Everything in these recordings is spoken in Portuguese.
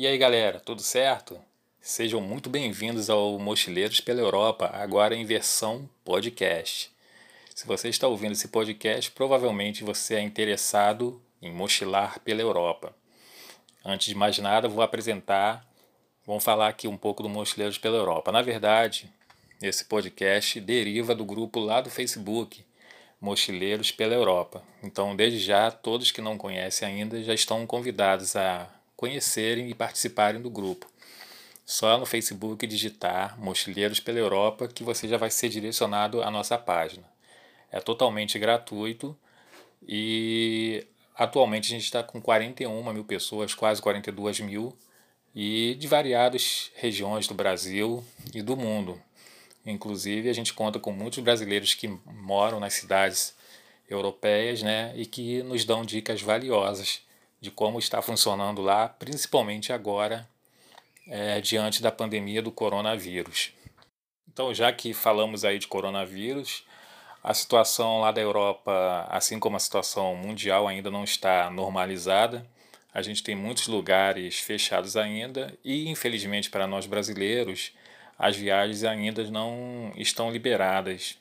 E aí galera, tudo certo? Sejam muito bem-vindos ao Mochileiros pela Europa, agora em versão podcast. Se você está ouvindo esse podcast, provavelmente você é interessado em mochilar pela Europa. Antes de mais nada, vou apresentar, vamos falar aqui um pouco do Mochileiros pela Europa. Na verdade, esse podcast deriva do grupo lá do Facebook, Mochileiros pela Europa. Então, desde já, todos que não conhecem ainda já estão convidados a conhecerem e participarem do grupo. Só no Facebook digitar Mochileiros pela Europa que você já vai ser direcionado à nossa página. É totalmente gratuito e atualmente a gente está com 41 mil pessoas, quase 42 mil, e de variadas regiões do Brasil e do mundo. Inclusive, a gente conta com muitos brasileiros que moram nas cidades europeias né, e que nos dão dicas valiosas de como está funcionando lá, principalmente agora, é, diante da pandemia do coronavírus. Então, já que falamos aí de coronavírus, a situação lá da Europa, assim como a situação mundial, ainda não está normalizada. A gente tem muitos lugares fechados ainda e, infelizmente, para nós brasileiros, as viagens ainda não estão liberadas.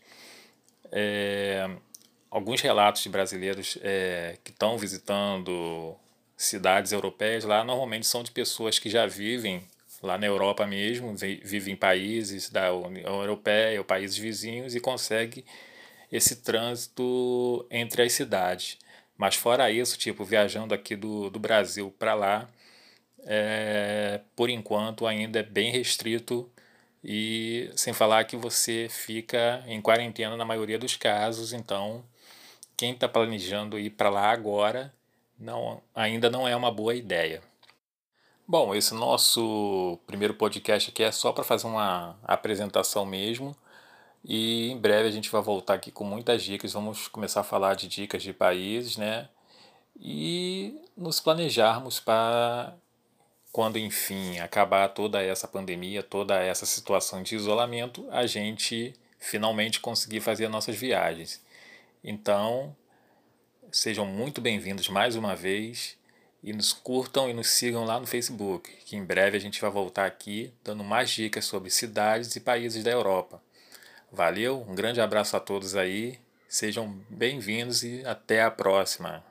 É, alguns relatos de brasileiros é, que estão visitando cidades europeias lá normalmente são de pessoas que já vivem lá na Europa mesmo, vivem em países da União Europeia ou países vizinhos e conseguem esse trânsito entre as cidades. Mas fora isso, tipo, viajando aqui do, do Brasil para lá, é, por enquanto ainda é bem restrito e sem falar que você fica em quarentena na maioria dos casos, então quem está planejando ir para lá agora não, ainda não é uma boa ideia. Bom, esse nosso primeiro podcast aqui é só para fazer uma apresentação mesmo. E em breve a gente vai voltar aqui com muitas dicas. Vamos começar a falar de dicas de países, né? E nos planejarmos para quando enfim acabar toda essa pandemia, toda essa situação de isolamento, a gente finalmente conseguir fazer nossas viagens. Então, Sejam muito bem-vindos mais uma vez e nos curtam e nos sigam lá no Facebook, que em breve a gente vai voltar aqui dando mais dicas sobre cidades e países da Europa. Valeu, um grande abraço a todos aí, sejam bem-vindos e até a próxima.